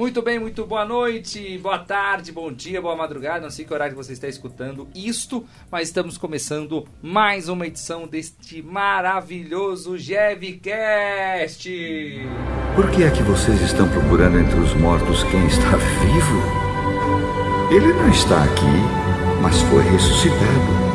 Muito bem, muito boa noite, boa tarde, bom dia, boa madrugada. Não sei que horário você está escutando isto, mas estamos começando mais uma edição deste maravilhoso Jevcast. Por que é que vocês estão procurando entre os mortos quem está vivo? Ele não está aqui, mas foi ressuscitado.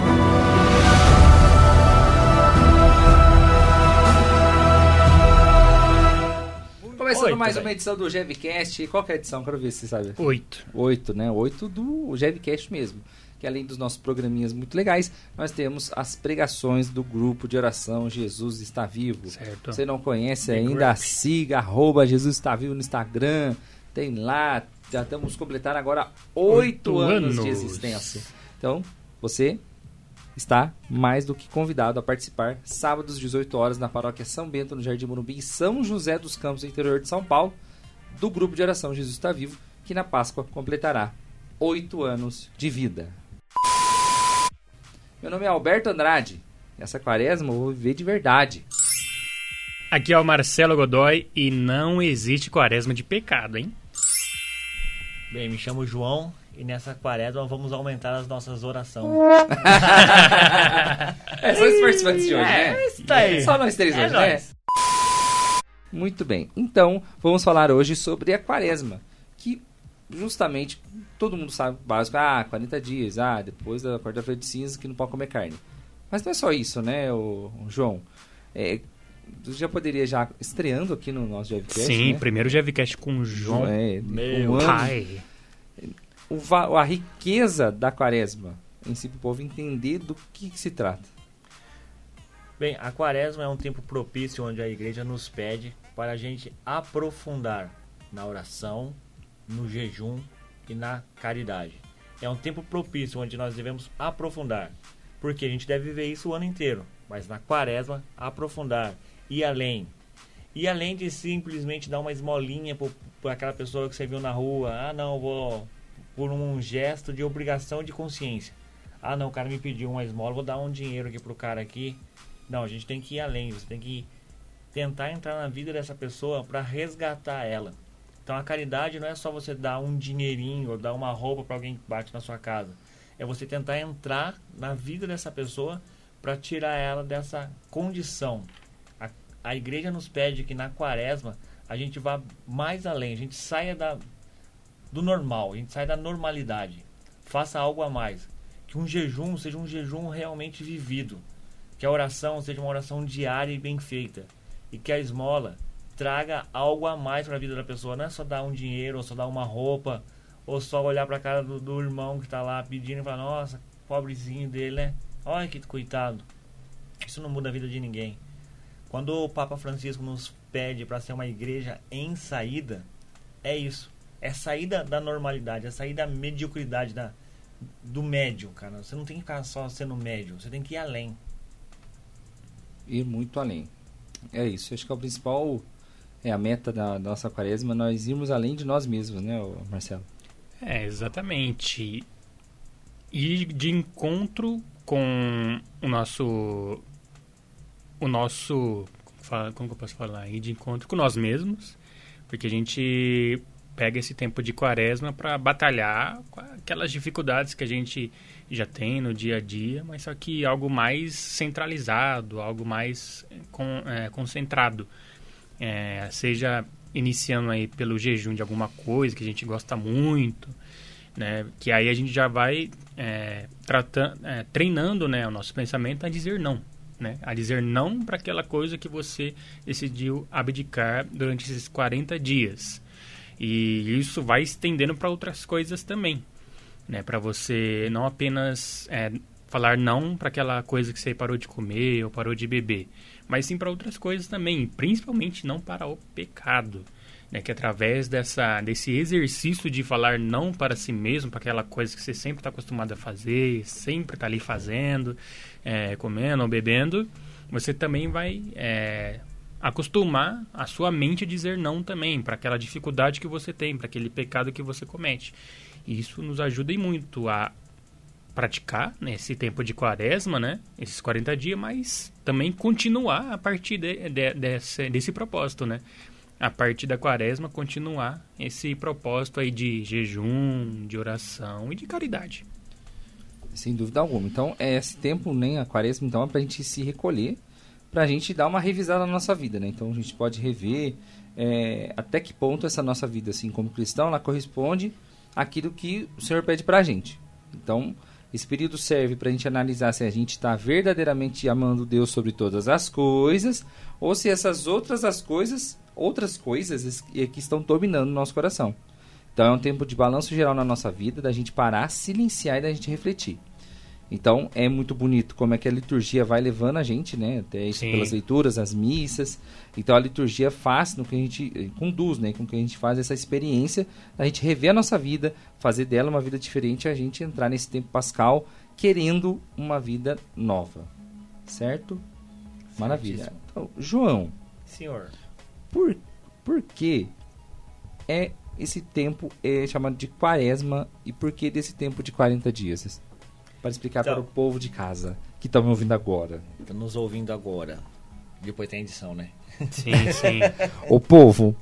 Começando Oito, mais velho. uma edição do Jevcast. Qual que é a edição? Quero ver se você sabe. Oito. Oito, né? Oito do Jevcast mesmo. Que além dos nossos programinhas muito legais, nós temos as pregações do grupo de oração Jesus está vivo. Certo. Você não conhece The ainda, Group. siga arroba Jesus está vivo no Instagram. Tem lá, já estamos completando agora oito Oito anos, de anos. existência. Então, você está mais do que convidado a participar sábados, 18 horas, na paróquia São Bento, no Jardim Morumbi, em São José dos Campos, interior de São Paulo, do grupo de oração Jesus está vivo, que na Páscoa completará oito anos de vida. Meu nome é Alberto Andrade. Essa quaresma eu vou viver de verdade. Aqui é o Marcelo Godoy e não existe quaresma de pecado, hein? Bem, me chamo João e nessa quaresma vamos aumentar as nossas orações. É, são os participantes de hoje, né? isso tá aí. Só nós três É hoje, né? nóis. Muito bem. Então, vamos falar hoje sobre a quaresma. Que justamente todo mundo sabe o básico. Ah, 40 dias. Ah, depois da quarta-feira de cinza que não pode comer carne. Mas não é só isso, né, o, João? É, você já poderia já estreando aqui no nosso Jevcast, Sim, né? primeiro Jevcast com o João. É, Meu um Pai. O a riqueza da quaresma em si para o povo entender do que, que se trata. Bem, a quaresma é um tempo propício onde a igreja nos pede para a gente aprofundar na oração, no jejum e na caridade. É um tempo propício onde nós devemos aprofundar, porque a gente deve viver isso o ano inteiro, mas na quaresma, aprofundar, ir além. E além de simplesmente dar uma esmolinha para aquela pessoa que você viu na rua, ah não, vou por um gesto de obrigação de consciência. Ah não, o cara me pediu uma esmola, vou dar um dinheiro aqui pro cara aqui. Não, a gente tem que ir além, você tem que tentar entrar na vida dessa pessoa para resgatar ela. Então a caridade não é só você dar um dinheirinho ou dar uma roupa para alguém que bate na sua casa. É você tentar entrar na vida dessa pessoa para tirar ela dessa condição. A, a igreja nos pede que na quaresma a gente vá mais além, a gente saia da, do normal, a gente saia da normalidade. Faça algo a mais. Que um jejum seja um jejum realmente vivido. Que a oração seja uma oração diária e bem feita. E que a esmola traga algo a mais para a vida da pessoa. Não é só dar um dinheiro, ou só dar uma roupa, ou só olhar para a cara do, do irmão que está lá pedindo e falar: Nossa, pobrezinho dele, né? Olha que coitado. Isso não muda a vida de ninguém. Quando o Papa Francisco nos pede para ser uma igreja em saída, é isso. É sair da, da normalidade, é sair da mediocridade, da, do médio, cara. Você não tem que ficar só sendo médio, você tem que ir além. ir muito além. É isso, acho que é o principal, é a meta da, da nossa quaresma, nós irmos além de nós mesmos, né, Marcelo? É, exatamente. E de encontro com o nosso. O nosso. fala- Como que eu posso falar? Ir de encontro com nós mesmos. Porque a gente pega esse tempo de quaresma para batalhar com aquelas dificuldades que a gente já tem no dia a dia, mas só que algo mais centralizado, algo mais eh, con- eh, concentrado. É, seja iniciando aí pelo jejum de alguma coisa que a gente gosta muito, né? Que aí a gente já vai é, tratando, é, treinando, né, o nosso pensamento a dizer não, né? A dizer não para aquela coisa que você decidiu abdicar durante esses 40 dias. E isso vai estendendo para outras coisas também, né? Para você não apenas é, falar não para aquela coisa que você parou de comer ou parou de beber, mas sim para outras coisas também, principalmente não para o pecado, né? Que através dessa desse exercício de falar não para si mesmo, para aquela coisa que você sempre está acostumado a fazer, sempre está ali fazendo, é, comendo ou bebendo, você também vai é, acostumar a sua mente a dizer não também para aquela dificuldade que você tem, para aquele pecado que você comete. E isso nos ajuda muito a praticar nesse tempo de quaresma, né? Esses 40 dias, mas também continuar a partir de, de- desse, desse propósito, né? a partir da quaresma, continuar esse propósito aí de jejum, de oração e de caridade. Sem dúvida alguma. Então, é esse tempo, né, a quaresma, então, é pra gente se recolher, pra gente dar uma revisada na nossa vida, né? Então, a gente pode rever é, até que ponto essa nossa vida, assim, como cristão, ela corresponde àquilo que o Senhor pede pra gente. Então, esse período serve para a gente analisar se a gente está verdadeiramente amando Deus sobre todas as coisas ou se essas outras as coisas, outras coisas é que estão dominando o nosso coração. Então é um tempo de balanço geral na nossa vida, da gente parar, silenciar e da gente refletir. Então é muito bonito como é que a liturgia vai levando a gente, né? Até isso Sim. pelas leituras, as missas. Então a liturgia faz no que a gente eh, conduz, né? Com que a gente faz essa experiência, a gente rever a nossa vida, fazer dela uma vida diferente, a gente entrar nesse tempo pascal querendo uma vida nova. Certo? Maravilha. Então, João, Senhor, por, por que é esse tempo é chamado de quaresma e por que desse tempo de 40 dias? Para explicar Então. para o povo de casa que estão me ouvindo agora. tá nos ouvindo agora. Depois tem edição, né? Sim, sim. O povo,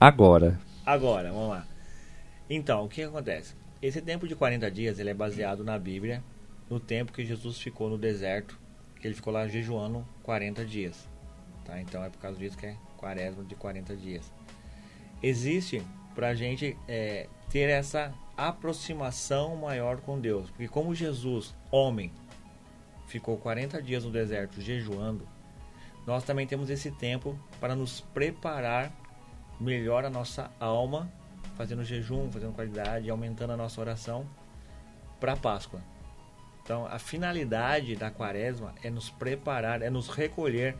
agora. Agora, vamos lá. Então, o que acontece? Esse tempo de 40 dias, ele é baseado na Bíblia, no tempo que Jesus ficou no deserto, que ele ficou lá jejuando 40 dias. Tá? Então é por causa disso que é quaresma de 40 dias. Existe pra gente é, ter essa aproximação maior com Deus. Porque como Jesus, homem, ficou 40 dias no deserto jejuando, nós também temos esse tempo para nos preparar melhor a nossa alma, fazendo jejum, fazendo qualidade, aumentando a nossa oração para a Páscoa. Então, a finalidade da quaresma é nos preparar, é nos recolher.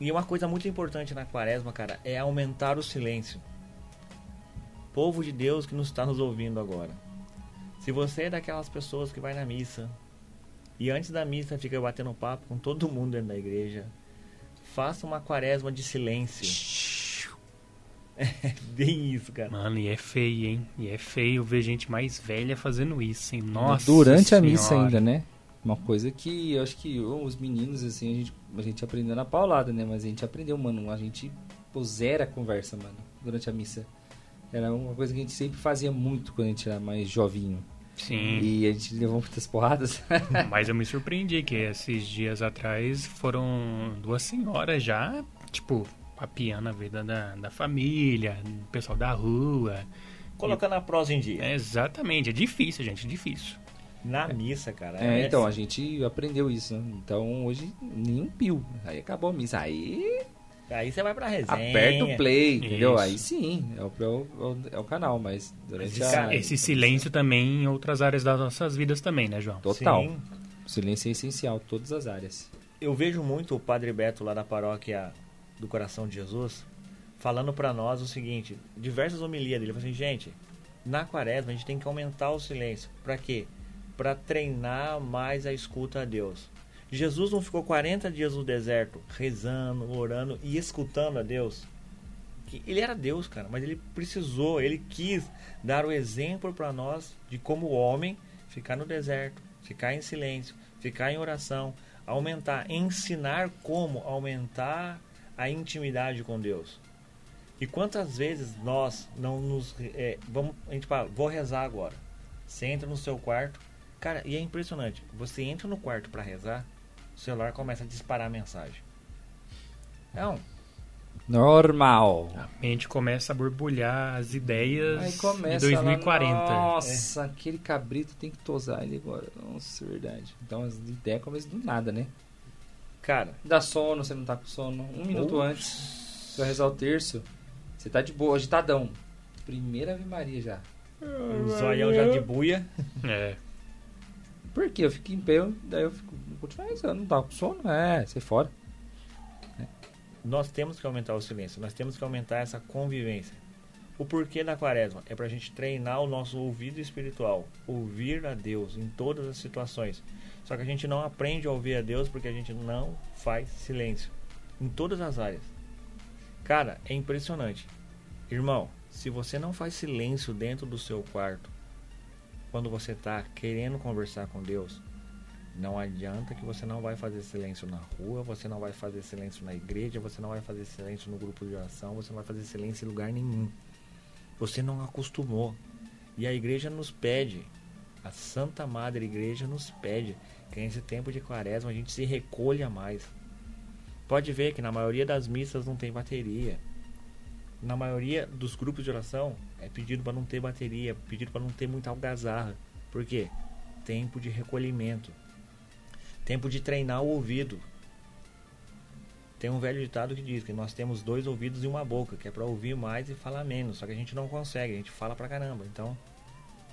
E uma coisa muito importante na quaresma, cara, é aumentar o silêncio. Povo de Deus que nos está nos ouvindo agora. Se você é daquelas pessoas que vai na missa e antes da missa fica batendo papo com todo mundo dentro da igreja, faça uma quaresma de silêncio. Bem isso, cara. Mano, e é feio, hein? E é feio ver gente mais velha fazendo isso, hein? Nossa Durante a missa Senhora. ainda, né? Uma coisa que eu acho que eu, os meninos, assim, a gente, a gente aprendeu na paulada, né? Mas a gente aprendeu, mano. A gente pô, zera a conversa, mano, durante a missa. Era uma coisa que a gente sempre fazia muito quando a gente era mais jovinho. Sim. E a gente levou muitas porradas. Mas eu me surpreendi que esses dias atrás foram duas senhoras já, tipo, papiando a vida da, da família, do pessoal da rua. Colocando a prosa em dia. É, exatamente, é difícil, gente, é difícil. Na missa, cara. É, então, a assim. gente aprendeu isso, né? Então, hoje, nenhum pio. Aí acabou a missa. Aí, Aí você vai pra resenha. aperta o play, entendeu? Isso. Aí sim, é o, é o, é o canal, mas durante Mas, a... Esse silêncio também em outras áreas das nossas vidas também, né, João? Total. Sim. O silêncio é essencial, todas as áreas. Eu vejo muito o Padre Beto lá da paróquia do Coração de Jesus falando pra nós o seguinte, diversas homilias dele, ele falou assim, gente, na quaresma a gente tem que aumentar o silêncio. Pra quê? Pra treinar mais a escuta a Deus. Jesus não ficou 40 dias no deserto rezando, orando e escutando a Deus. Ele era Deus, cara, mas ele precisou, ele quis dar o exemplo pra nós de como o homem ficar no deserto, ficar em silêncio, ficar em oração, aumentar, ensinar como aumentar a intimidade com Deus. E quantas vezes nós não nos. é, vamos, a gente fala, vou rezar agora. Você entra no seu quarto. Cara, e é impressionante. Você entra no quarto para rezar, o celular começa a disparar mensagem. Não, Normal. A mente começa a borbulhar as ideias Aí de começa 2040. Lá, Nossa, aquele cabrito tem que tosar ele agora. Nossa, é verdade. Então as ideias começam do nada, né? cara, Dá sono, você não tá com sono. Um minuto Ou- antes, você vai rezar o terço. Você tá de boa, agitadão. Primeira Ave Maria já. o zoião já de buia. É, Por quê? Eu fico em pé, daí eu fico. Continuar rezando, não tá com sono? É, sai fora. Nós temos que aumentar o silêncio, nós temos que aumentar essa convivência. O porquê da quaresma é para a gente treinar o nosso ouvido espiritual, ouvir a Deus em todas as situações. Só que a gente não aprende a ouvir a Deus porque a gente não faz silêncio em todas as áreas. Cara, é impressionante. Irmão, se você não faz silêncio dentro do seu quarto, quando você está querendo conversar com Deus, Não adianta que você não vai fazer silêncio na rua, você não vai fazer silêncio na igreja, você não vai fazer silêncio no grupo de oração, você não vai fazer silêncio em lugar nenhum. Você não acostumou. E a igreja nos pede, a Santa Madre Igreja nos pede que nesse tempo de quaresma a gente se recolha mais. Pode ver que na maioria das missas não tem bateria. Na maioria dos grupos de oração é pedido para não ter bateria, pedido para não ter muita algazarra. Por quê? Tempo de recolhimento. Tempo de treinar o ouvido. Tem um velho ditado que diz que nós temos dois ouvidos e uma boca, que é para ouvir mais e falar menos. Só que a gente não consegue, a gente fala pra caramba. Então,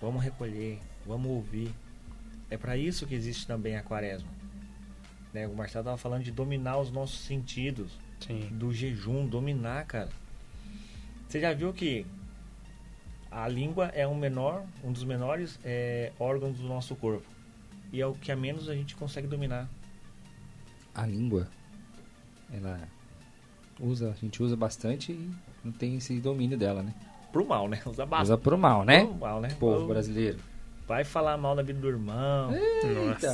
vamos recolher, vamos ouvir. É para isso que existe também a quaresma. Né? O Marcelo estava falando de dominar os nossos sentidos. Sim. Do jejum, dominar, cara. Você já viu que a língua é um menor, um dos menores é, órgãos do nosso corpo. E é o que a menos a gente consegue dominar. A língua, ela usa, a gente usa bastante e não tem esse domínio dela, né? Pro mal, né? Usa bastante. Usa pro mal, né? Pro mal, né? Povo Ô, brasileiro. Vai falar mal da vida do irmão. Eita.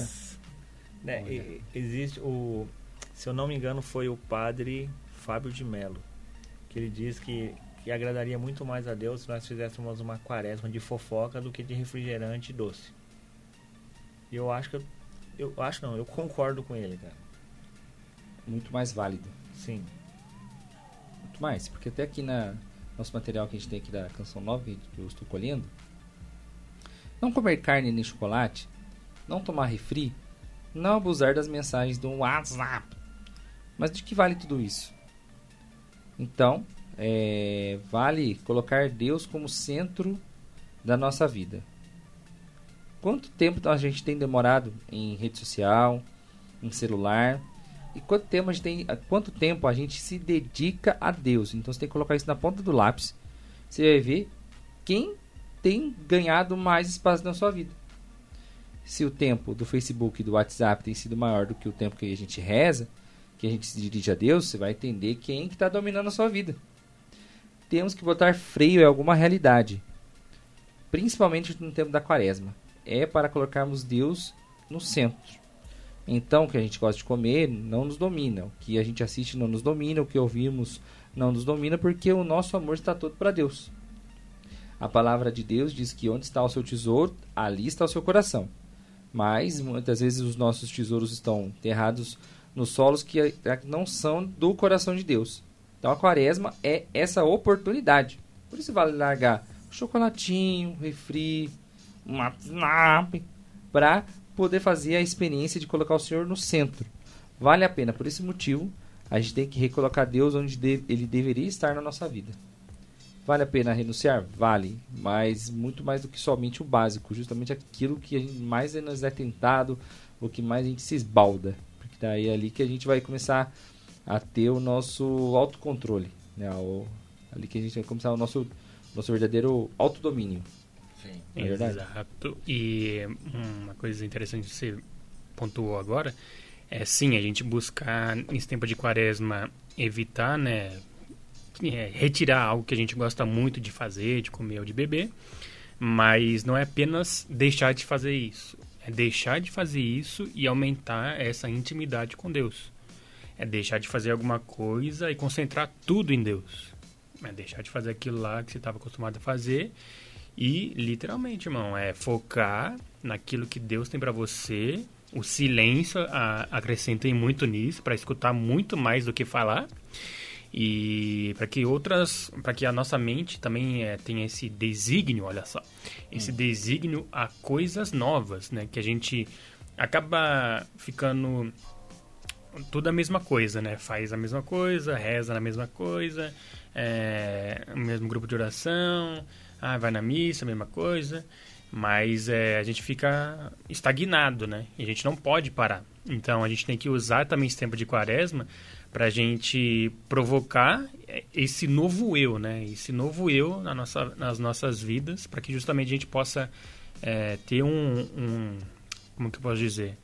Né? Olha. E- Existe o. Se eu não me engano, foi o padre Fábio de Mello. Que ele diz que, que agradaria muito mais a Deus se nós fizéssemos uma quaresma de fofoca do que de refrigerante doce. E eu acho que. Eu, eu acho não, eu concordo com ele, cara. Muito mais válido. Sim. Muito mais. Porque até aqui na nosso material que a gente tem aqui da canção 9, que eu estou colhendo. Não comer carne nem chocolate. Não tomar refri. Não abusar das mensagens do WhatsApp. Mas de que vale tudo isso? Então, é, vale colocar Deus como centro da nossa vida. Quanto tempo a gente tem demorado em rede social, em celular? E quanto tempo a gente tem, quanto tempo a gente se dedica a Deus? Então você tem que colocar isso na ponta do lápis. Você vai ver quem tem ganhado mais espaço na sua vida. Se o tempo do Facebook e do WhatsApp tem sido maior do que o tempo que a gente reza, que a gente se dirige a Deus, você vai entender quem que está dominando a sua vida. Temos que botar freio em alguma realidade, principalmente no tempo da quaresma. É para colocarmos Deus no centro. Então, o que a gente gosta de comer não nos domina, o que a gente assiste não nos domina, o que ouvimos não nos domina, porque o nosso amor está todo para Deus. A palavra de Deus diz que onde está o seu tesouro, ali está o seu coração. Mas muitas vezes os nossos tesouros estão enterrados nos solos que eh, não são do coração de Deus. Então a quaresma é essa oportunidade. Por isso vale largar o chocolatinho, o refri, uma snap, para poder fazer a experiência de colocar o Senhor no centro. Vale a pena. Por esse motivo, a gente tem que recolocar Deus onde de- ele deveria estar na nossa vida. Vale a pena renunciar? Vale, mas muito mais do que somente o básico, justamente aquilo que a gente mais nos é tentado, o que mais a gente se esbalda. Porque daí é ali que a gente vai começar a ter o nosso autocontrole, né? O, ali que a gente vai começar o nosso, nosso verdadeiro autodomínio. Sim. É verdade? Exato. E uma coisa interessante que você pontuou agora é sim a gente buscar nesse tempo de quaresma evitar, né, é, retirar algo que a gente gosta muito de fazer, de comer ou de beber, mas não é apenas deixar de fazer isso, é deixar de fazer isso e aumentar essa intimidade com Deus. É deixar de fazer alguma coisa e concentrar tudo em Deus. É deixar de fazer aquilo lá que você estava acostumado a fazer e, literalmente, irmão, é focar naquilo que Deus tem para você. O silêncio a, acrescentem muito nisso, para escutar muito mais do que falar. E para que outras, para que a nossa mente também é, tenha esse desígnio, olha só, esse desígnio a coisas novas, né? Que a gente acaba ficando tudo a mesma coisa, né? Faz a mesma coisa, reza na mesma coisa, é, o mesmo grupo de oração, ah, vai na missa, mesma coisa, mas é, a gente fica estagnado, né? E a gente não pode parar. Então a gente tem que usar também esse tempo de quaresma para a gente provocar esse novo eu, né? Esse novo eu na nossa, nas nossas vidas, para que justamente a gente possa é, ter um, um, como que eu posso dizer?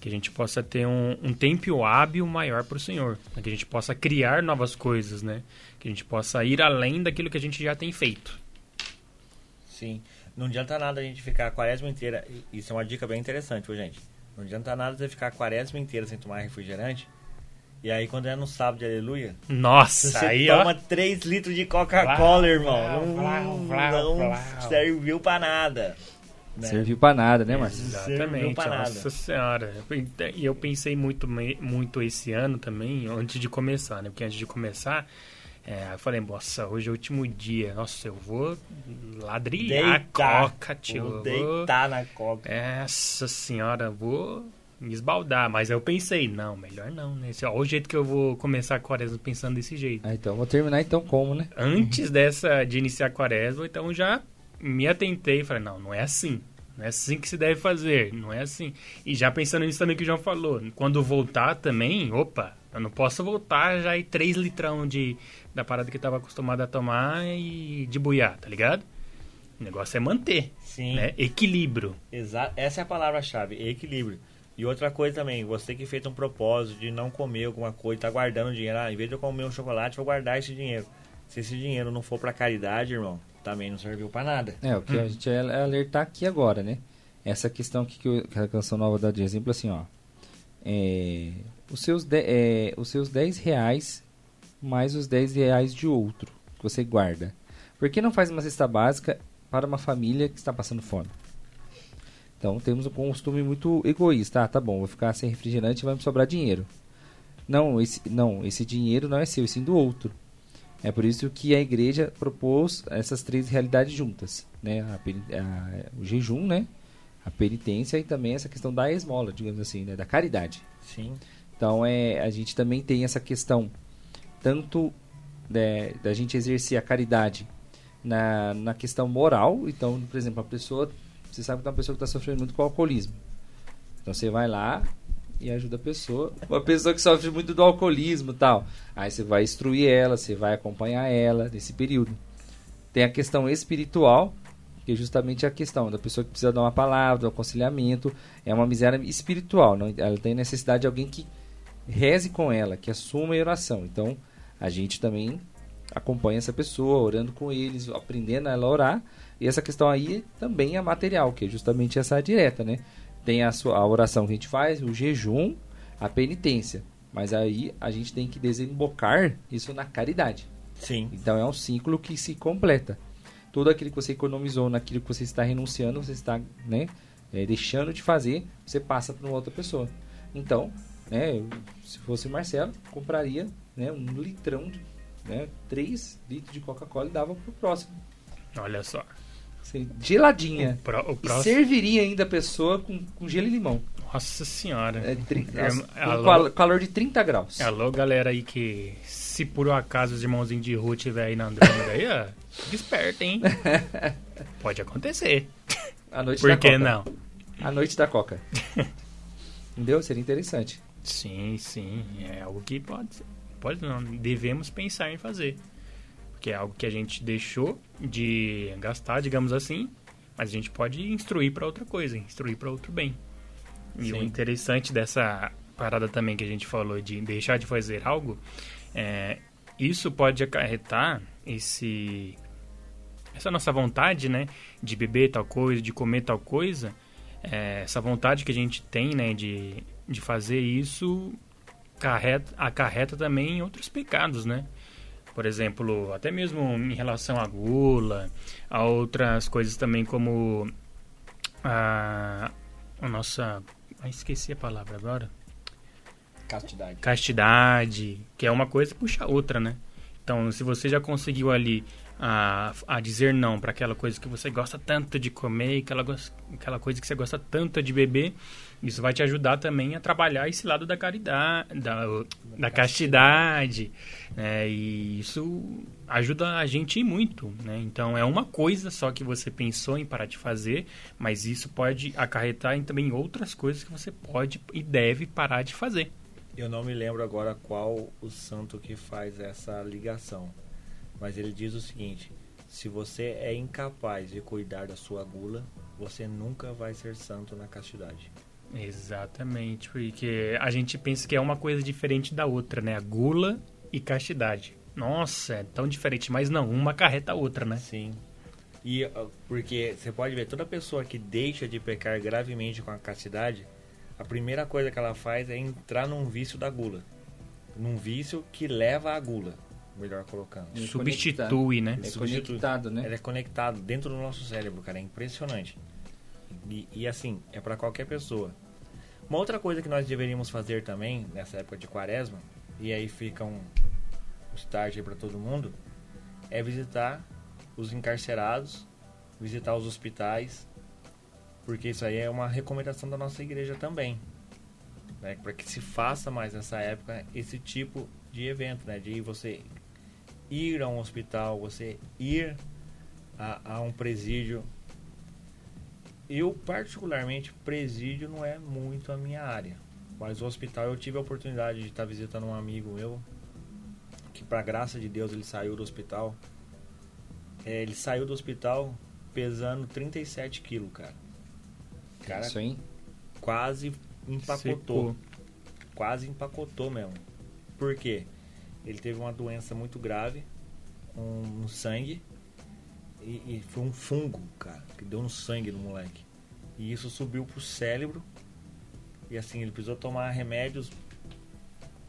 Que a gente possa ter um, um tempo hábil maior para o Senhor, para que a gente possa criar novas coisas, né? Que a gente possa ir além daquilo que a gente já tem feito. Sim. Não adianta nada a gente ficar a quaresma inteira. Isso é uma dica bem interessante, viu, gente. Não adianta nada você ficar a quaresma inteira sem tomar refrigerante. E aí quando é no sábado de aleluia, Nossa, você aí toma ó. 3 litros de Coca-Cola, irmão. vlau, vlau, vlau, não vlau. serviu pra nada. né? Serviu pra nada, né? Serviu Exatamente, pra nada. nossa senhora. E eu pensei muito, muito esse ano também, antes de começar, né? Porque antes de começar, é, eu falei, nossa, hoje é o último dia. Nossa, eu vou ladrilhar Deitar. a coca, tio. Vou deitar na Coca. Essa senhora, vou me esbaldar. Mas eu pensei, não, melhor não, né? Esse, ó, o jeito que eu vou começar a quaresma pensando desse jeito. Ah, então vou terminar então como, né? Antes dessa, de iniciar a quaresma, então já me atentei e falei, não, não é assim. Não é assim que se deve fazer, não é assim. E já pensando nisso também que o João falou, quando voltar também, opa, eu não posso voltar já e 3 litrão de, da parada que eu tava acostumado a tomar e de buiar, tá ligado? O negócio é manter, Sim. né? Equilíbrio. Exa essa é a palavra-chave, equilíbrio. E outra coisa também, você que fez um propósito de não comer alguma coisa, tá guardando dinheiro, ah, em vez de eu comer um chocolate, vou guardar esse dinheiro. Se esse dinheiro não for pra caridade, irmão, também não serviu pra nada. É, o que a gente é é alertar aqui agora, né? Essa questão aqui que, eu- que a canção nova dá de exemplo, assim, ó. É, os, seus de- é, os seus 10 reais mais os 10 reais de outro que você guarda. Por que não faz uma cesta básica para uma família que está passando fome? Então temos um costume muito egoísta. Ah, tá bom, vou ficar sem refrigerante e vai me sobrar dinheiro. Não, esse, não, esse dinheiro não é seu, e sim do outro. É por isso que a igreja propôs essas três realidades juntas, né? A a- o jejum, né? A penitência e também essa questão da esmola, digamos assim, né? Da caridade. Sim. Então é, a gente também tem essa questão tanto né, da gente exercer a caridade na, na questão moral. Então, por exemplo, a pessoa, você sabe que é uma pessoa que está sofrendo muito com o alcoolismo. Então você vai lá e ajuda a pessoa. Uma pessoa que sofre muito do alcoolismo tal. Aí você vai instruir ela, você vai acompanhar ela nesse período. Tem a questão espiritual, que é justamente a questão da pessoa que precisa dar uma palavra, do aconselhamento. É uma miséria espiritual. Não? Ela tem necessidade de alguém que reze com ela, que assuma a oração. Então, a gente também acompanha essa pessoa, orando com eles, aprendendo ela a orar. E essa questão aí também é material, que é justamente essa direta, né? Tem a, sua, a oração que a gente faz, o jejum, a penitência. Mas aí a gente tem que desembocar isso na caridade. Sim. Então é um ciclo que se completa. Tudo aquilo que você economizou naquilo que você está renunciando, você está né, eh, deixando de fazer, você passa para uma outra pessoa. Então, né, se fosse Marcelo, compraria né, um litrão, de, né, 3 litros de Coca-Cola e dava para o próximo. Olha só. Seria Geladinha. O, pró- o E próximo. serviria ainda a pessoa com, com gelo e limão. Nossa senhora. É, tri- É, com alô? cal- calor de 30 graus. Alô, galera aí que se por um acaso os irmãozinhos de Ruth estiver aí na Andrômeda aí, ó, fica esperto, hein? Pode acontecer. A noite Por da que Coca. não? A noite da Coca. Entendeu? Seria interessante. Sim, sim. É algo que pode ser. Pode não. Devemos pensar em fazer. Porque é algo que a gente deixou de gastar, digamos assim, mas a gente pode instruir para outra coisa, instruir para outro bem. E o Sim. interessante dessa parada também que a gente falou de deixar de fazer algo, é, isso pode acarretar esse essa nossa vontade, né, de beber tal coisa, de comer tal coisa, é, essa vontade que a gente tem, né, de, de fazer isso carreta, acarreta também em outros pecados, né? Por exemplo, até mesmo em relação à gula, a outras coisas também como a, a nossa... Ah, esqueci a palavra agora. Castidade. Castidade, que é uma coisa puxa a outra, né? Então, se você já conseguiu ali a, a dizer não para aquela coisa que você gosta tanto de comer, aquela, aquela coisa que você gosta tanto de beber, isso vai te ajudar também a trabalhar esse lado da caridade, da, da castidade, né? E isso ajuda a gente muito, né? Então, é uma coisa só que você pensou em parar de fazer, mas isso pode acarretar em também outras coisas que você pode e deve parar de fazer. Eu não me lembro agora qual o santo que faz essa ligação. Mas ele diz o seguinte: se você é incapaz de cuidar da sua gula, você nunca vai ser santo na castidade. Exatamente, porque a gente pensa que é uma coisa diferente da outra, né? A gula e castidade. Nossa, é tão diferente, mas não, uma carreta a outra, né? Sim. E porque você pode ver, toda pessoa que deixa de pecar gravemente com a castidade, a primeira coisa que ela faz é entrar num vício da gula. Num vício que leva à gula, melhor colocando. Substitui, né? É Substitui. conectado, né? Ele é conectado dentro do nosso cérebro, cara. É impressionante. E, e assim, é para qualquer pessoa. Uma outra coisa que nós deveríamos fazer também, nessa época de quaresma, e aí fica um, um aí pra todo mundo, é visitar os encarcerados, visitar os hospitais, porque isso aí é uma recomendação da nossa igreja também. Né? Para que se faça mais nessa época esse tipo de evento, né? De você ir a um hospital, você ir a, a um presídio. Eu, particularmente, presídio não é muito a minha área. Mas o hospital eu tive a oportunidade de estar visitando um amigo meu, que, para graça de Deus, ele saiu do hospital. É, ele saiu do hospital pesando 37 quilos, cara. Cara, Isso aí. quase empacotou. Secou. Quase empacotou mesmo. Por quê? Ele teve uma doença muito grave um, no sangue e, e foi um fungo, cara, que deu no sangue do moleque. E isso subiu pro cérebro e assim, ele precisou tomar remédios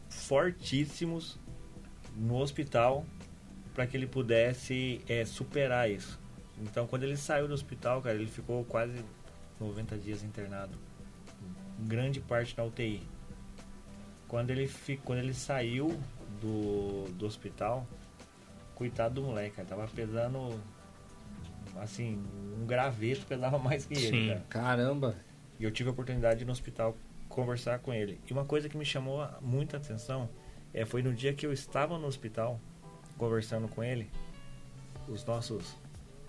fortíssimos no hospital para que ele pudesse é, superar isso. Então, quando ele saiu do hospital, cara, ele ficou quase 90 dias internado. Grande parte na UTI. Quando ele, quando ele saiu do, do hospital, coitado do moleque, cara, tava pesando. Assim, um graveto pesava mais que ele, Sim. cara. Caramba. E eu tive a oportunidade de ir no hospital conversar com ele. E uma coisa que me chamou muita atenção é, foi no dia que eu estava no hospital conversando com ele, os nossos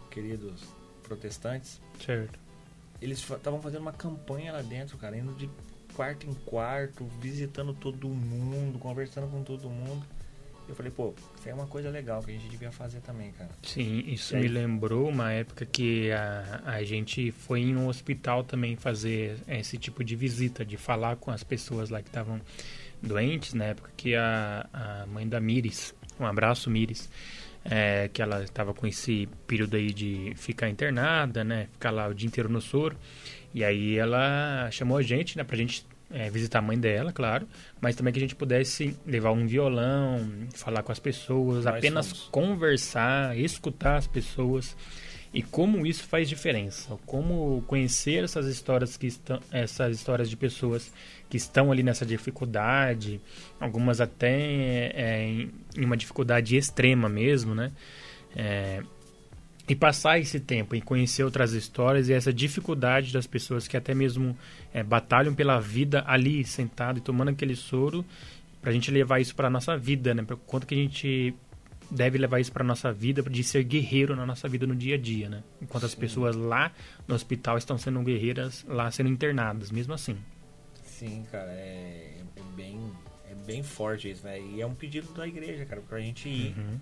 queridos protestantes, Certo. eles estavam fazendo uma campanha lá dentro, cara, indo de quarto em quarto, visitando todo mundo, conversando com todo mundo. Eu falei, pô, isso é uma coisa legal que a gente devia fazer também, cara. Sim, isso aí? me lembrou uma época que a, a gente foi em um hospital também fazer esse tipo de visita, de falar com as pessoas lá que estavam doentes, na época que a, a mãe da Miris, um abraço Miris, é, que ela estava com esse período aí de ficar internada, né, ficar lá o dia inteiro no soro, e aí ela chamou a gente, né, pra gente é, visitar a mãe dela, claro, mas também que a gente pudesse levar um violão, falar com as pessoas, Nós apenas conversar, escutar as pessoas e como isso faz diferença, como conhecer essas histórias que estão, essas histórias de pessoas que estão ali nessa dificuldade, algumas até é, em, em uma dificuldade extrema mesmo, né? É, e passar esse tempo e conhecer outras histórias e essa dificuldade das pessoas que até mesmo é, batalham pela vida ali sentado e tomando aquele soro para a gente levar isso para nossa vida, né? Pra quanto que a gente deve levar isso para nossa vida de ser guerreiro na nossa vida no dia a dia, né? Enquanto as Sim. pessoas lá no hospital estão sendo guerreiras lá sendo internadas, mesmo assim. Sim, cara, é, é bem é bem forte isso, né? E é um pedido da igreja, cara, pra gente ir, Uhum.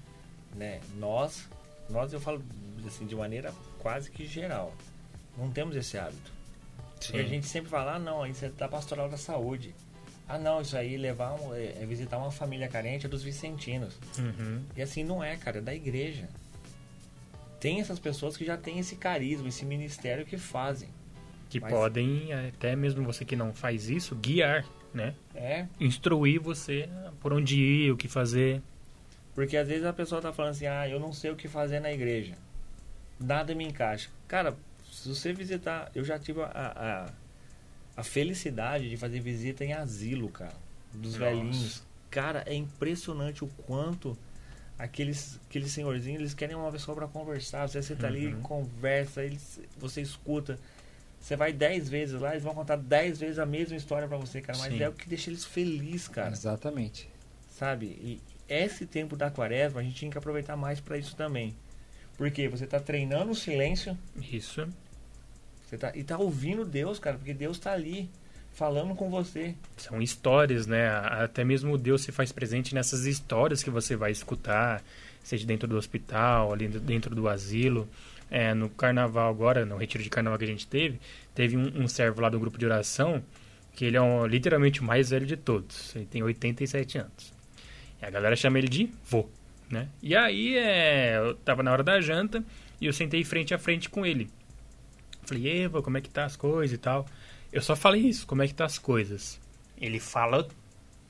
né? Nós, nós eu falo assim de maneira quase que geral, não temos esse hábito. Porque a gente sempre fala, ah não, isso é da pastoral da saúde. Ah não, isso aí levar um, é, é visitar uma família carente é dos vicentinos. Uhum. E assim não é, cara, é da igreja. Tem essas pessoas que já têm esse carisma, esse ministério que fazem. Que Mas- podem, até mesmo você que não faz isso, guiar, né? É, Instruir você por onde ir, o que fazer. Porque às vezes a pessoa tá falando assim, ah, eu não sei o que fazer na igreja. Nada me encaixa. Cara, se você visitar, eu já tive a, a, a felicidade de fazer visita em asilo, cara. Dos Nossa. velhinhos. Cara, é impressionante o quanto aqueles, aqueles senhorzinhos, eles querem uma pessoa para conversar. Você senta ali, Uhum. conversa, eles, você escuta. Você vai dez vezes lá, eles vão contar dez vezes a mesma história para você, cara. Mas Sim. é o que deixa eles felizes, cara Exatamente. sabe? E esse tempo da quaresma a gente tinha que aproveitar mais para isso também. Porque você tá treinando o silêncio Isso. você tá, e tá ouvindo Deus, cara, porque Deus tá ali falando com você. São histórias, né? Até mesmo Deus se faz presente nessas histórias que você vai escutar, seja dentro do hospital, ali dentro do asilo. É, no carnaval agora, no retiro de carnaval que a gente teve, teve um, um servo lá do grupo de oração, que ele é um- literalmente o mais velho de todos. Ele tem 87 anos. E a galera chama ele de vô, né? E aí, é, eu tava na hora da janta e eu sentei frente a frente com ele. Falei, Eva, como é que tá as coisas e tal? Eu só falei isso, como é que tá as coisas. Ele fala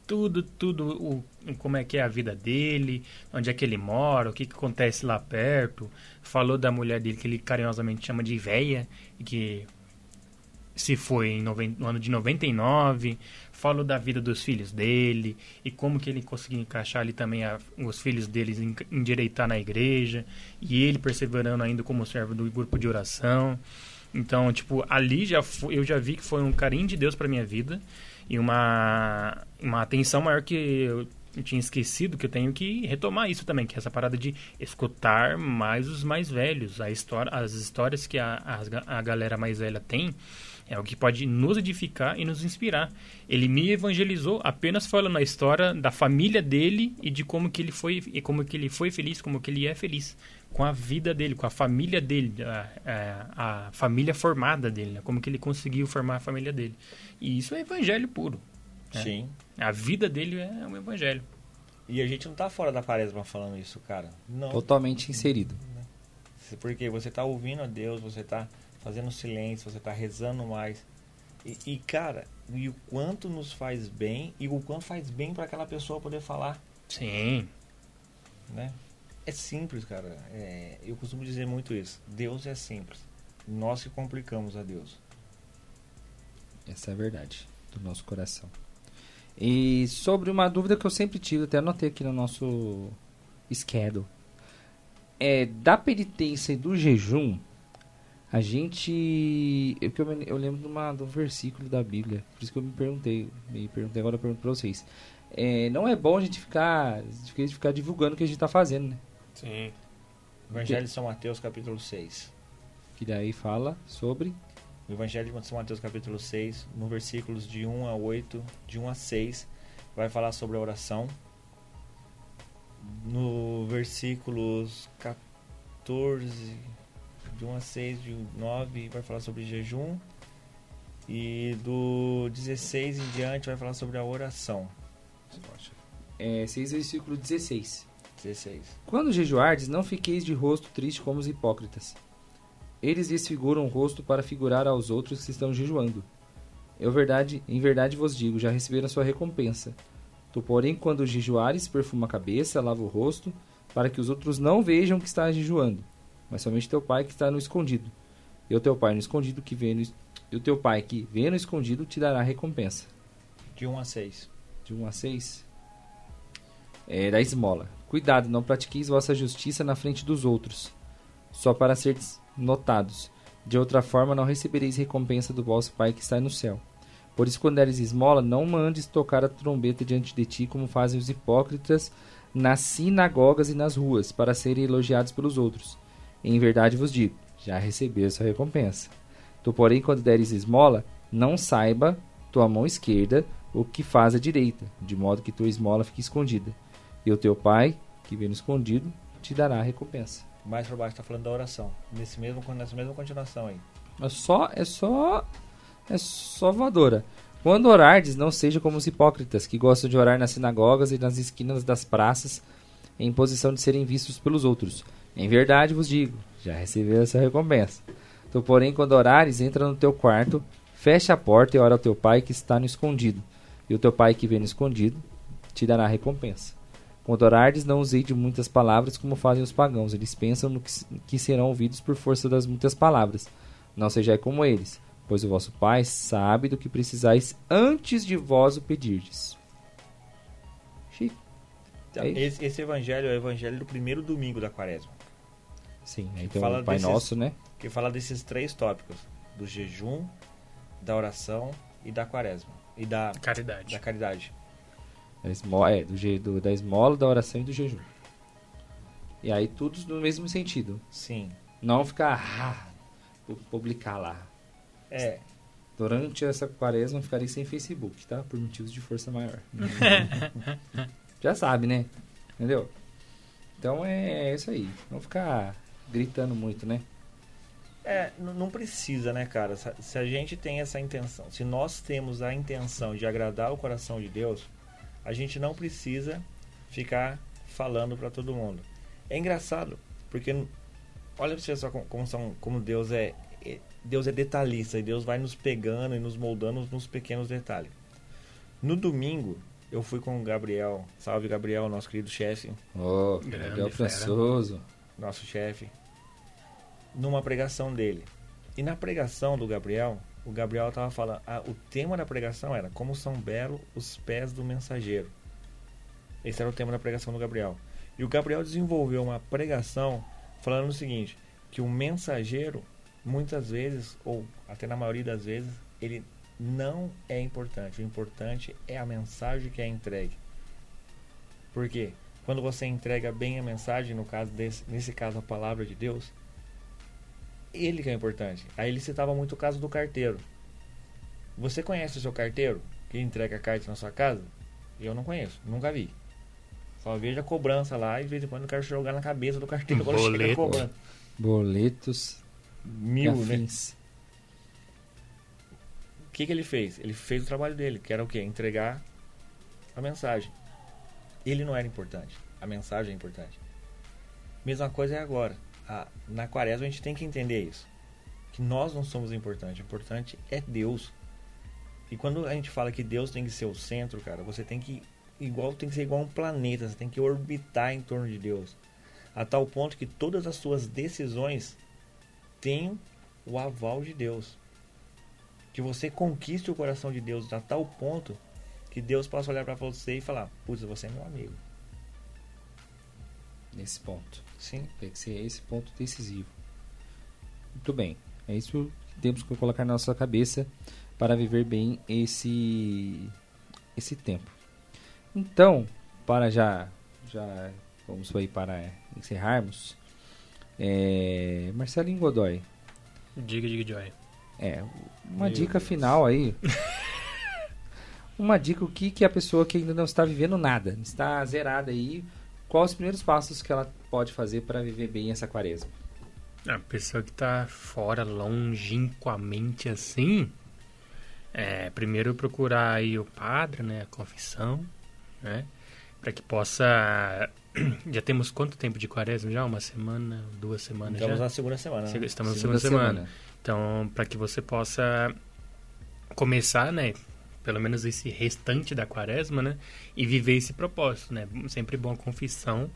tudo, tudo, o, como é que é a vida dele, onde é que ele mora, o que, que acontece lá perto. Falou da mulher dele que ele carinhosamente chama de véia, e que se foi no ano de 99. Falou da vida dos filhos dele e como que ele conseguiu encaixar ali também a, os filhos deles em, endireitar na igreja e ele perseverando ainda como servo do grupo de oração. Então, tipo, ali já eu já vi que foi um carinho de Deus para minha vida e uma, uma atenção maior que eu, eu tinha esquecido que eu tenho que retomar isso também, que é essa parada de escutar mais os mais velhos, a história, as histórias que a, a, a galera mais velha tem, é o que pode nos edificar e nos inspirar. Ele me evangelizou apenas falando a história da família dele e de como que ele foi e como que ele foi feliz, como que ele é feliz com a vida dele, com a família dele, a, a, a família formada dele, né? como que ele conseguiu formar a família dele. E isso é evangelho puro. Né? Sim. A vida dele é um evangelho. E a gente não tá fora da quaresma falando isso, cara. Não. Totalmente inserido. Porque você tá ouvindo a Deus, você tá fazendo silêncio, você tá rezando mais. E, e, cara, e o quanto nos faz bem e o quanto faz bem para aquela pessoa poder falar. Sim. Né? É simples, cara. É, eu costumo dizer muito isso. Deus é simples. Nós que complicamos a Deus. Essa é a verdade do nosso coração. E sobre uma dúvida que eu sempre tive, até anotei aqui no nosso schedule. É, da penitência e do jejum, a gente. Eu, eu, eu lembro de, uma, de um versículo da Bíblia, por isso que eu me perguntei. Me perguntei agora, eu pergunto pra vocês. É, não é bom a gente ficar, a gente ficar divulgando o que a gente tá fazendo, né? Sim. Evangelho de São Mateus, capítulo 6. Que daí fala sobre o Evangelho de São Mateus capítulo 6, no versículos de 1 a 8, de 1 a 6, vai falar sobre a oração. No versículos 14, de 1 a 6, de 9, vai falar sobre jejum. E do 16 em diante vai falar sobre a oração. É, 6 versículo 16. 16. Quando jejuardes, não fiqueis de rosto triste como os hipócritas eles desfiguram o rosto para figurar aos outros que estão jejuando. Eu verdade, em verdade vos digo, já receberam a sua recompensa. Tu, porém, quando jejuares, perfuma a cabeça, lava o rosto, para que os outros não vejam que estás jejuando, mas somente teu pai que está no escondido. E o teu pai no escondido que vê no, e o teu pai que vê no escondido te dará recompensa. De 1 a 6. De 1 a 6. É, da esmola. Cuidado, não pratiqueis vossa justiça na frente dos outros, só para seres notados. De outra forma, não recebereis recompensa do vosso Pai que está no céu. Por isso, quando deres esmola, não mandes tocar a trombeta diante de ti, como fazem os hipócritas nas sinagogas e nas ruas, para serem elogiados pelos outros. Em verdade vos digo, já recebeu sua recompensa. Tu, porém, quando deres esmola, não saiba tua mão esquerda o que faz a direita, de modo que tua esmola fique escondida. E o teu pai, que vem escondido, te dará a recompensa mais para baixo está falando da oração. Nesse mesmo, nessa mesma continuação aí. É só, é só, é só voadora. Quando orardes, não seja como os hipócritas, que gostam de orar nas sinagogas e nas esquinas das praças, em posição de serem vistos pelos outros. Em verdade vos digo, já recebeu essa recompensa. Tu, porém, quando orares, entra no teu quarto, fecha a porta e ora ao teu pai que está no escondido. E o teu pai que vem no escondido te dará a recompensa. Quando orardes, não usei de muitas palavras como fazem os pagãos. Eles pensam no que, que serão ouvidos por força das muitas palavras. Não sejais como eles, pois o vosso Pai sabe do que precisais antes de vós o pedirdes. Chico. Então, é esse, esse, evangelho é o evangelho do primeiro domingo da quaresma. Sim, então fala o Pai desses, Nosso, né? Que fala desses três tópicos: do jejum, da oração e da quaresma. E da caridade. Da caridade. Da esmola, é, do, do, da esmola, da oração e do jejum. E aí tudo no mesmo sentido. Sim. Não ficar ah, publicar lá. É. Durante essa quaresma ficarei sem Facebook, tá? Por motivos de força maior. Já sabe, né? Entendeu? Então é, é isso aí. Não ficar gritando muito, né? É, não precisa, né, cara? Se a gente tem essa intenção, se nós temos a intenção de agradar o coração de Deus, a gente não precisa ficar falando para todo mundo. É engraçado, porque olha pra você só como, são, como Deus é, é- Deus é detalhista e Deus vai nos pegando e nos moldando nos pequenos detalhes. No domingo, eu fui com o Gabriel, salve Gabriel, nosso querido chefe, Oh, Gabriel fera. Françoso. Nosso chefe, numa pregação dele. E na pregação do Gabriel, o Gabriel estava falando, ah, o tema da pregação era como são belos os pés do mensageiro. Esse era o tema da pregação do Gabriel. E o Gabriel desenvolveu uma pregação falando o seguinte, que o mensageiro, muitas vezes, ou até na maioria das vezes, ele não é importante. O importante é a mensagem que é entregue. Por quê? Quando você entrega bem a mensagem, no caso desse, nesse caso a palavra de Deus, ele que é importante. Aí ele citava muito o caso do carteiro. Você conhece o seu carteiro que entrega cartas na sua casa? Eu não conheço, nunca vi. Só vejo a cobrança lá e de vez em quando eu quero jogar na cabeça do carteiro quando chega a Boleto. cobrança. Boletos. Mil, e né? O que, que ele fez? Ele fez o trabalho dele, que era o quê? Entregar a mensagem. Ele não era importante. A mensagem é importante. Mesma coisa é agora. A- na quaresma a gente tem que entender isso. Que nós não somos importantes. O importante é Deus. E quando a gente fala que Deus tem que ser o centro, cara, você tem que igual tem que ser igual um planeta, você tem que orbitar em torno de Deus. A tal ponto que todas as suas decisões tenham o aval de Deus que você conquiste o coração de Deus a tal ponto que Deus possa olhar para você e falar: Putz, você é meu amigo. Nesse ponto. Sim. Tem que ser esse ponto decisivo. Muito bem. É isso que temos que colocar na nossa cabeça para viver bem esse esse tempo. Então, para já já vamos aí para encerrarmos. É, Marcelinho Godoy, Diga, diga, Joy. é uma Meu dica Deus. final aí. uma dica o que que a pessoa que ainda não está vivendo nada, está zerada aí, quais os primeiros passos que ela pode fazer para viver bem essa quaresma? A pessoa que tá fora, longínquamente assim, é, primeiro procurar aí o padre, né, a confissão, né, para que possa... Já temos quanto tempo de quaresma já? Uma semana, duas semanas Estamos já? na segunda semana. né? Estamos na Segunda segunda semana. Então, para que você possa começar, né, pelo menos esse restante da quaresma, né, e viver esse propósito, né? Sempre bom a confissão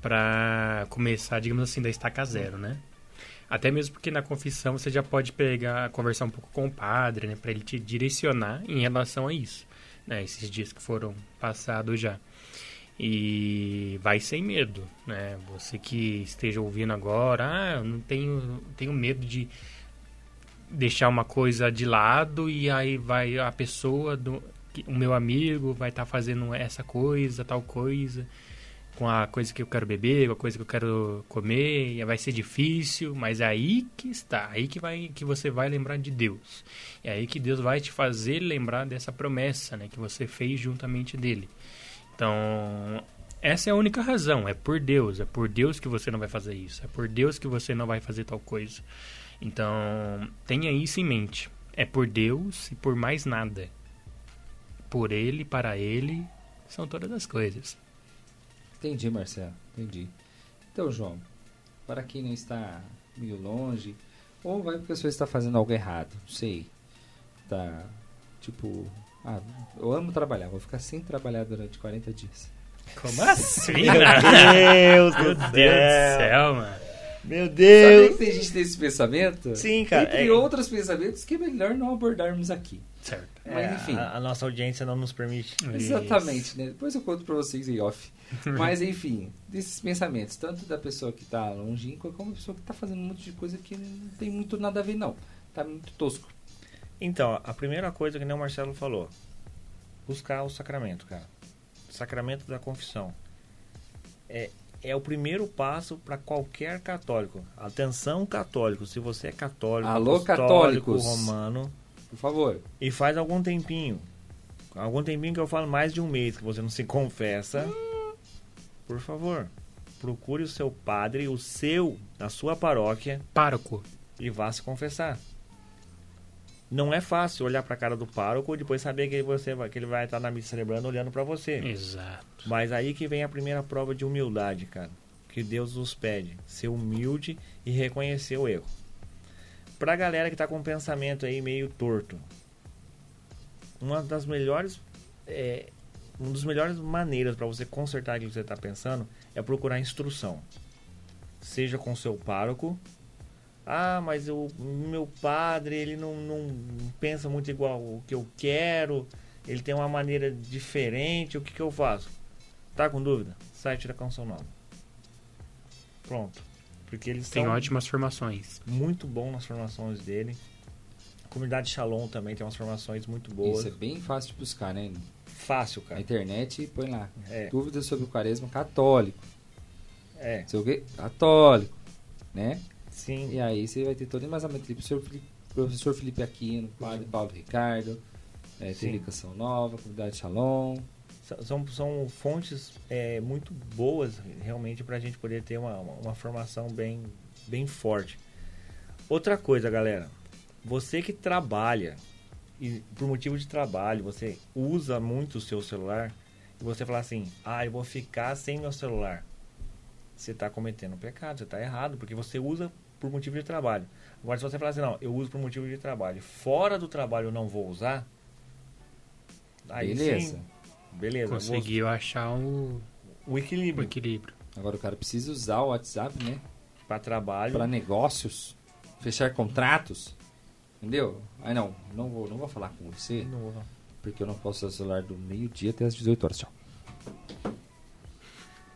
para começar, digamos assim, da estaca zero, né? Até mesmo porque na confissão você já pode pegar, conversar um pouco com o padre, né, para ele te direcionar em relação a isso, né? Esses dias que foram passados já. E vai sem medo, né? Você que esteja ouvindo agora, ah, eu não tenho, tenho medo de deixar uma coisa de lado e aí vai a pessoa, do, o meu amigo vai estar fazendo essa coisa, tal coisa, com a coisa que eu quero beber, com a coisa que eu quero comer, e vai ser difícil, mas é aí que está, aí que vai que você vai lembrar de Deus. É aí que Deus vai te fazer lembrar dessa promessa, né, que você fez juntamente dele. Então, essa é a única razão, é por Deus, é por Deus que você não vai fazer isso, é por Deus que você não vai fazer tal coisa. Então, tenha isso em mente. É por Deus e por mais nada. Por Ele, para Ele, são todas as coisas. Entendi, Marcelo. Entendi. Então, João, para quem não está meio longe, ou vai porque a pessoa está fazendo algo errado, não sei. Tá, tipo, ah, eu amo trabalhar, vou ficar sem trabalhar durante 40 dias. Como assim, Meu né? Deus Meu do Deus do céu. céu, mano. Meu Sabe Deus. que tem gente desse pensamento? Sim, cara. Entre é- outros pensamentos que é melhor não abordarmos aqui. Certo. Mas é, enfim. A, a nossa audiência não nos permite. Exatamente, né? Depois eu conto pra vocês em off. Mas enfim, desses pensamentos, tanto da pessoa que tá longínqua, como da pessoa que tá fazendo um monte de coisa que não tem muito nada a ver, não. Tá muito tosco. Então, a primeira coisa que nem o Marcelo falou, buscar o sacramento, cara. Sacramento da confissão. É, é o primeiro passo para qualquer católico. Atenção, católico. Se você é católico, Alô, católicos. romano, Por favor. e faz algum tempinho, algum tempinho que eu falo mais de um mês que você não se confessa, por favor, procure o seu padre, o seu, da sua paróquia, Pároco. e vá se confessar. Não é fácil olhar para a cara do pároco e depois saber que, você que ele vai estar na missa celebrando olhando para você. Exato. Mas aí que vem a primeira prova de humildade, cara. Que Deus nos pede. Ser humilde e reconhecer o erro. pra galera que tá com um pensamento aí meio torto, uma das melhores é, uma das melhores maneiras para você consertar aquilo que você está pensando é procurar instrução. Seja com seu pároco. Ah, mas o meu padre, ele não, não pensa muito igual o que eu quero. Ele tem uma maneira diferente. O que, que eu faço? Tá com dúvida? Site da Canção Nova. Pronto. Porque eles Tem são ótimas formações. muito bom nas formações dele. A comunidade Shalom também tem umas formações muito boas. Isso é bem fácil de buscar, né? Fácil, Na cara. internet põe lá. É, Dúvidas sobre o quaresma católico. é, Sei o quê? Católico. Né? Sim. E aí você vai ter todo o embasamento ali pro professor Felipe, professor Felipe Aquino, padre Paulo Ricardo, é, Canção Nova, Comunidade Shalom. São, são fontes é, muito boas, realmente, para a gente poder ter uma, uma, uma formação bem, bem forte. Outra coisa, galera. Você que trabalha, e por motivo de trabalho, você usa muito o seu celular, e você fala assim, ah, eu vou ficar sem meu celular. Você está cometendo um pecado, você está errado, porque você usa por motivo de trabalho. Agora, se você falar assim, não, eu uso por motivo de trabalho, fora do trabalho eu não vou usar, aí Beleza. sim, beleza. vou- Conseguiu achar o, o o equilíbrio equilíbrio. Agora o cara precisa usar o WhatsApp, né? para trabalho. Para negócios, fechar contratos. Entendeu? Aí não, não vou, não vou falar com você, Não vou- porque eu não posso usar o celular do meio-dia até as 18 horas. Tchau.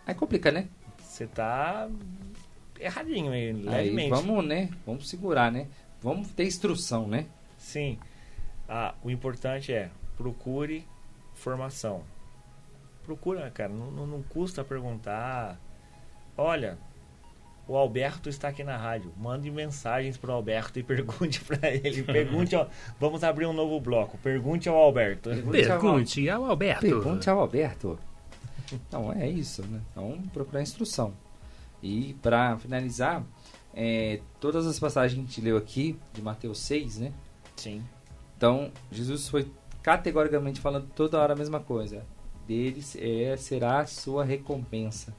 Aí complica, né? Você tá erradinho aí, Aí levemente. vamos, né? Vamos segurar, né? Vamos ter instrução, né? Sim. Ah, o importante é procure formação. Procura, cara. Não, não, não custa perguntar. Olha, o Alberto está aqui na rádio. Mande mensagens pro Alberto e pergunte para ele. Pergunte, ó, vamos abrir um novo bloco. Pergunte ao Alberto. Pergunte ao Alberto. Pergunte ao Alberto. Então, é isso, né? Então, procurar instrução. E, para finalizar, é, todas as passagens que a gente leu aqui, de Mateus 6, né? Sim. Então, Jesus foi categoricamente falando toda hora a mesma coisa. Deles é, será a sua recompensa.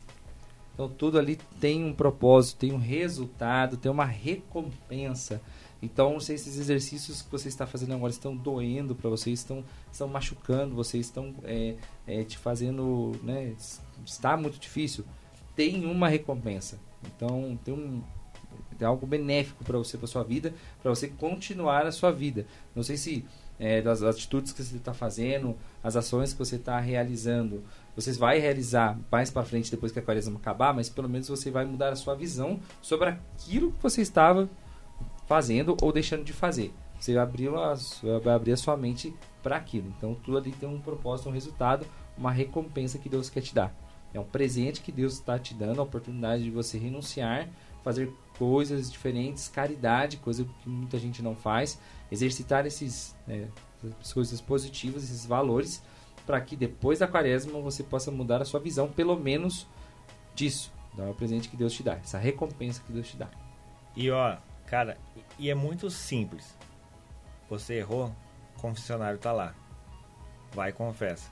Então, tudo ali tem um propósito, tem um resultado, tem uma recompensa. Então, se esses exercícios que você está fazendo agora estão doendo para você, estão, estão machucando, você estão é, é, te fazendo, né, está muito difícil. Tem uma recompensa. Então, tem um tem algo benéfico para você, para sua vida, para você continuar a sua vida. Não sei se é, das atitudes que você está fazendo, as ações que você está realizando, você vai realizar mais para frente depois que a quaresma acabar, mas pelo menos você vai mudar a sua visão sobre aquilo que você estava fazendo ou deixando de fazer. Você abriu a, sua- vai abrir a sua mente para aquilo. Então tudo ali tem um propósito, um resultado, uma recompensa que Deus quer te dar. É um presente que Deus está te dando, a oportunidade de você renunciar, fazer coisas diferentes, caridade, coisa que muita gente não faz, exercitar esses né, coisas positivas, esses valores, para que depois da quaresma você possa mudar a sua visão, pelo menos disso. Então é o presente que Deus te dá, essa recompensa que Deus te dá. E ó, cara, e é muito simples. Você errou, confessionário tá lá. Vai e confessa.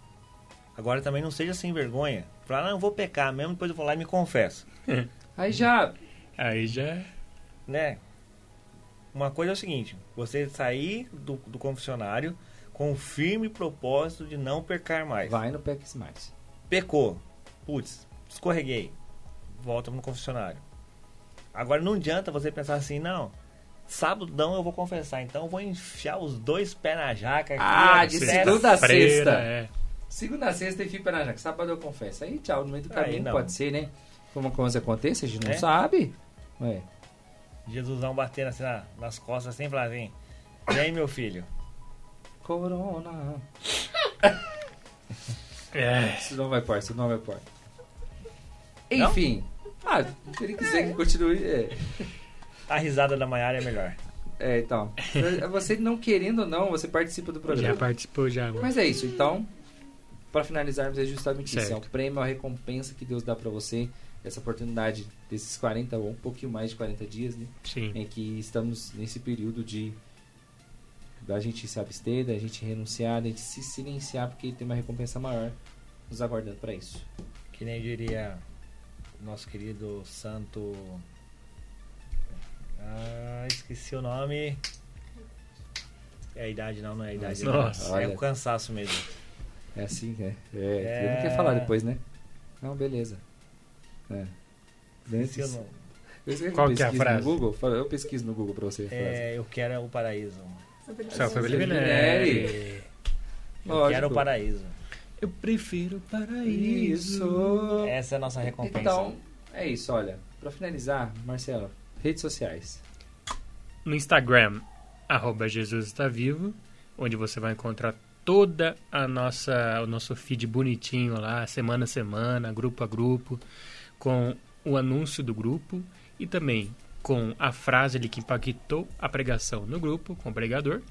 Agora também não seja sem vergonha. Falar, não, eu vou pecar mesmo, depois eu vou lá e me confesso. Aí já Aí já. Né? Uma coisa é o seguinte, você sair do, do confessionário com o firme propósito de não pecar mais. vai no PECs mais. Pecou. Putz, escorreguei. Volta no confessionário. Agora não adianta você pensar assim, não. Sabadão eu vou confessar, então eu vou enfiar os dois pés na jaca aqui. Ah, de segunda a Freira, sexta. É. Segunda sexta e fica na jaca. Sábado eu confesso. Aí tchau, no meio do caminho não. pode ser, né? Como coisa aconteça, a gente não É? sabe. Ué. Jesusão batendo assim na- nas costas, assim, falar assim. E aí, meu filho? Corona. É. Isso não vai pôr, isso não vai pôr. Não? Enfim. Ah, se ele quiser que continue. É, A risada da Maiara é melhor. é então. Você não querendo ou não, você participa do Já programa. participou já. Mas é isso, então. Pra finalizarmos, é justamente isso. É Certo. o prêmio, a recompensa que Deus dá pra você. Essa oportunidade desses 40 ou um pouquinho mais de 40 dias, né? Sim. em que estamos nesse período de da gente se abster, da gente renunciar, da gente se silenciar, porque tem uma recompensa maior nos aguardando para isso. Que nem diria o nosso querido santo. Ah, esqueci o nome. É a idade, não, não é a idade. Nossa. não. É o cansaço mesmo. É assim, é. é. É. Ele não quer falar depois, né? Não, beleza. É. O Antes, nome. eu Qual que é a frase? No Google, Fala, eu pesquiso no Google pra você a frase. É, eu quero é o paraíso. Só foi. Eu Lógico. quero o paraíso. Eu prefiro paraíso. Isso. Essa é a nossa recompensa. Então, é isso, olha. Pra finalizar, Marcelo, redes sociais. no Instagram, arroba Jesus está vivo, onde você vai encontrar toda a nossa o nosso feed bonitinho lá, semana a semana, grupo a grupo, com o anúncio do grupo e também com a frase ali que impactou a pregação no grupo, com o pregador,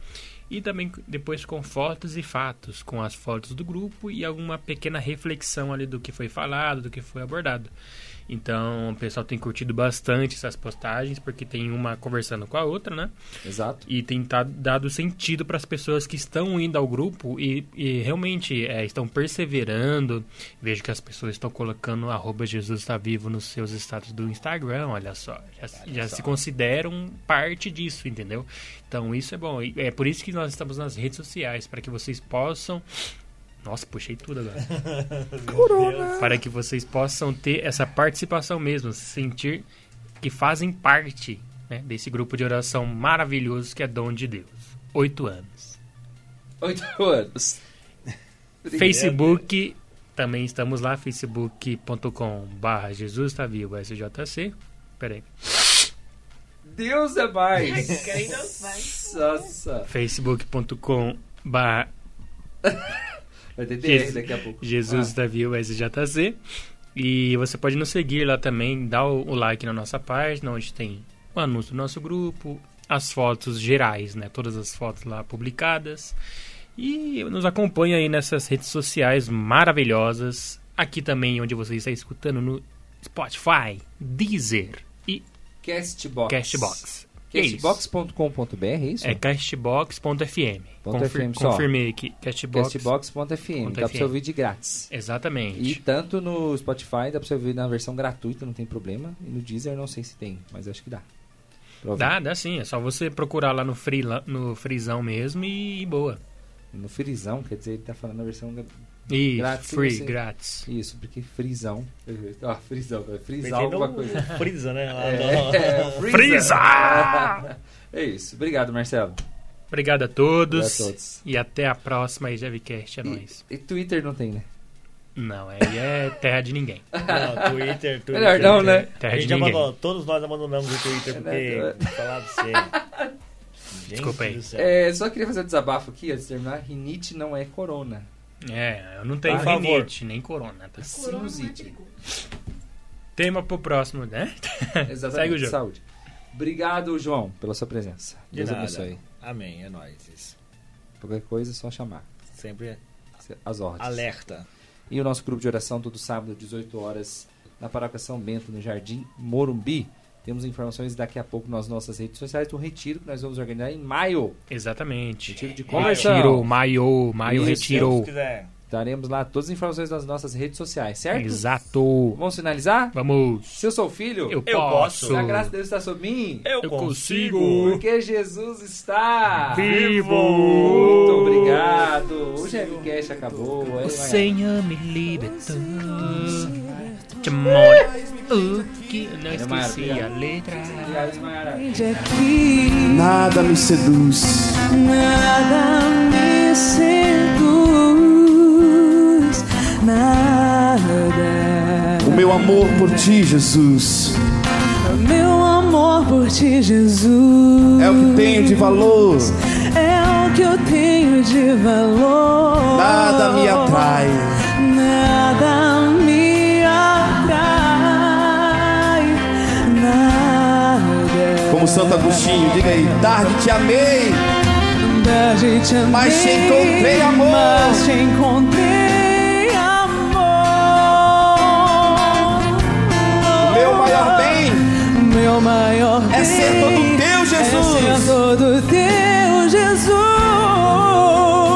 e também depois com fotos e fatos, com as fotos do grupo e alguma pequena reflexão ali do que foi falado, do que foi abordado. Então, o pessoal tem curtido bastante essas postagens, porque tem uma conversando com a outra, né? Exato. E tem tá- dado sentido para as pessoas que estão indo ao grupo e, e realmente é, estão perseverando. Vejo que as pessoas estão colocando arroba Jesus está vivo nos seus status do Instagram, olha só. Já, já se consideram parte disso, entendeu? Então isso é bom. É por isso que nós estamos nas redes sociais, para que vocês possam. Nossa, puxei tudo agora. para que vocês possam ter essa participação mesmo, se sentir que fazem parte né, desse grupo de oração maravilhoso que é dom de Deus. Oito anos. Oito anos. Facebook, também estamos lá, facebook.com barra Jesus está vivo, SJC. Peraí. Deus é mais. Nossa. facebook.com barra Vai ter DR Jesus- daqui a pouco. Jesus Ah, está vivo, SJC. E você pode nos seguir lá também, dar o, o like na nossa página, onde tem o anúncio do nosso grupo, as fotos gerais, né? Todas as fotos lá publicadas. E nos acompanhe aí nessas redes sociais maravilhosas. Aqui também, onde você está escutando no Spotify, Deezer e Castbox. Castbox. É. Castbox.com.br, é isso? É castbox.fm. Só. confirmei aqui. Castbox. Castbox.fm. Dá pra você ouvir de grátis. Exatamente. E tanto no Spotify, dá pra você ouvir na versão gratuita, não tem problema. E no Deezer, não sei se tem, mas acho que dá. Dá, dá sim. É só você procurar lá no, free, no mesmo e, boa. No Frisão, quer dizer, ele tá falando na versão. Isso, Grátis, free, você- grátis. Isso, porque Frisão. Ah, Frisão, frisar Pensei alguma coisa. Freeza, né? Lá É, Freeza! Freeza! É isso. Obrigado, Marcelo. Obrigado a todos. Obrigado a todos. E até a próxima aí, Javicast. É nóis. E, Twitter não tem, né? Não, aí é terra de ninguém. Não, Twitter, Twitter. Melhor não, né? Terra A de ninguém. abandonou, todos nós abandonamos o Twitter É, porque, falar pra você. Gente Desculpa aí. do. É, só queria fazer um desabafo aqui antes de terminar. Rinite não é corona. É, eu não tenho Por favor. rinite, nem corona. Tá? Sinusite. Tema pro próximo, né? Exatamente. Segue o jogo. Saúde. Obrigado, João, pela sua presença. De Deus nada. abençoe. Amém, é nóis. Isso. Qualquer coisa é só chamar. Sempre As ordens. alerta. E o nosso grupo de oração todo sábado, 18 horas, na Paróquia São Bento, no Jardim Morumbi. Temos informações daqui a pouco nas nossas redes sociais do retiro que nós vamos organizar em maio. Exatamente. Retiro de conversão. Retiro, maio, maio, Isso, retirou. Se quiser. Estaremos lá, todas as informações das nossas redes sociais, certo? Exato. Vamos finalizar? Vamos. Se eu sou filho, Eu, Eu posso. posso. a graça de Deus está sobre mim. Eu, Eu consigo. consigo. Porque Jesus está Vivo. Muito obrigado. O GMCast acabou. O. Senhor me libertou. O que não esqueci a letra. Nada me seduz. Nada me seduz, nada. O meu amor por ti, Jesus, Meu amor por ti, Jesus. é o que tenho de valor. É o que eu tenho de valor. Nada me atrai. Santo Agostinho, diga aí, tarde te amei. Tarde te amei, Mas te encontrei amor. Mas te encontrei amor. Meu maior bem Meu maior é ser bem todo teu, É ser Jesus. todo teu, Jesus.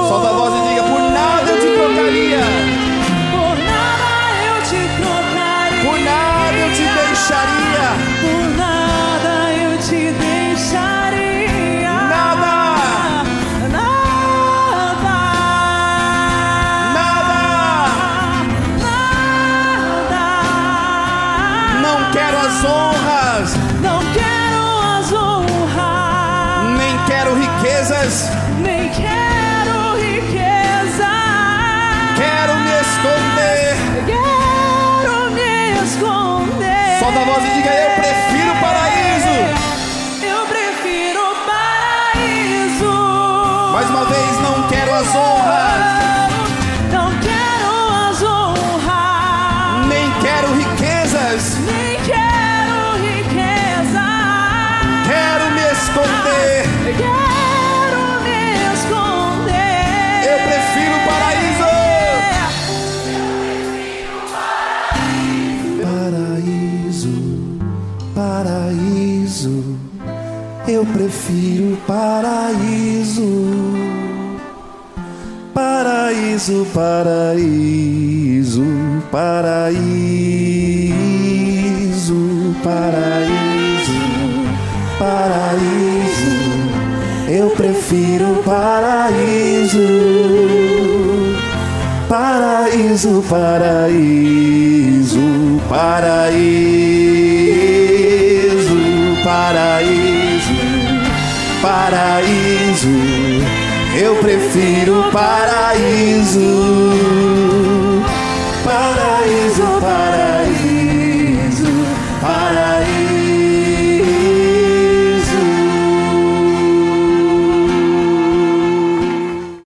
Solta a voz e diga, por nada eu te trocaria. Voz e diga: Eu Eu prefiro paraíso. Paraíso, paraíso, paraíso, paraíso, paraíso. Eu prefiro paraíso. Paraíso, paraíso, paraíso, paraíso, paraíso. Eu prefiro paraíso. Paraíso, paraíso.